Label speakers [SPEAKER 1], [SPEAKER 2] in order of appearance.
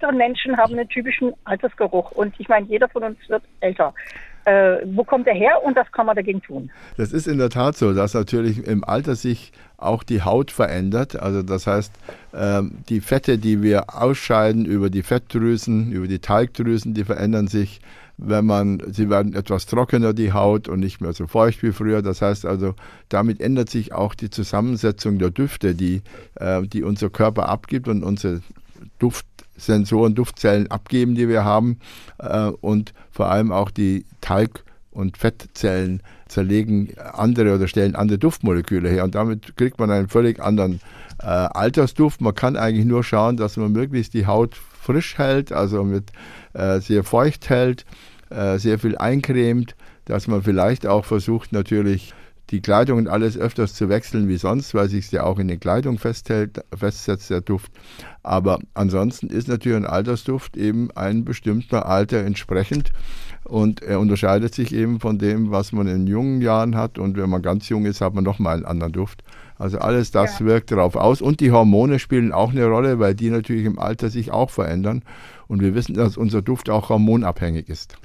[SPEAKER 1] älteren Menschen haben einen typischen Altersgeruch. Und ich meine, jeder von uns wird älter. Äh, wo kommt er her und was kann man dagegen tun?
[SPEAKER 2] Das ist in der Tat so, dass natürlich im Alter sich auch die Haut verändert. Also das heißt, ähm, die Fette, die wir ausscheiden über die Fettdrüsen, über die Talgdrüsen, die verändern sich wenn man, sie werden etwas trockener, die Haut, und nicht mehr so feucht wie früher. Das heißt also, damit ändert sich auch die Zusammensetzung der Düfte, die, äh, die unser Körper abgibt und unsere Duftsensoren, Duftzellen abgeben, die wir haben. Äh, und vor allem auch die Talg- und Fettzellen zerlegen andere oder stellen andere Duftmoleküle her. Und damit kriegt man einen völlig anderen äh, Altersduft. Man kann eigentlich nur schauen, dass man möglichst die Haut frisch hält, also mit äh, sehr feucht hält, äh, sehr viel eincremt, dass man vielleicht auch versucht, natürlich die Kleidung und alles öfters zu wechseln wie sonst, weil sich ja auch in der Kleidung festhält, festsetzt, der Duft. Aber ansonsten ist natürlich ein Altersduft eben ein bestimmter Alter entsprechend und er unterscheidet sich eben von dem, was man in jungen Jahren hat und wenn man ganz jung ist, hat man nochmal einen anderen Duft. Also alles das ja. wirkt darauf aus. Und die Hormone spielen auch eine Rolle, weil die natürlich im Alter sich auch verändern. Und wir wissen, dass unser Duft auch hormonabhängig ist.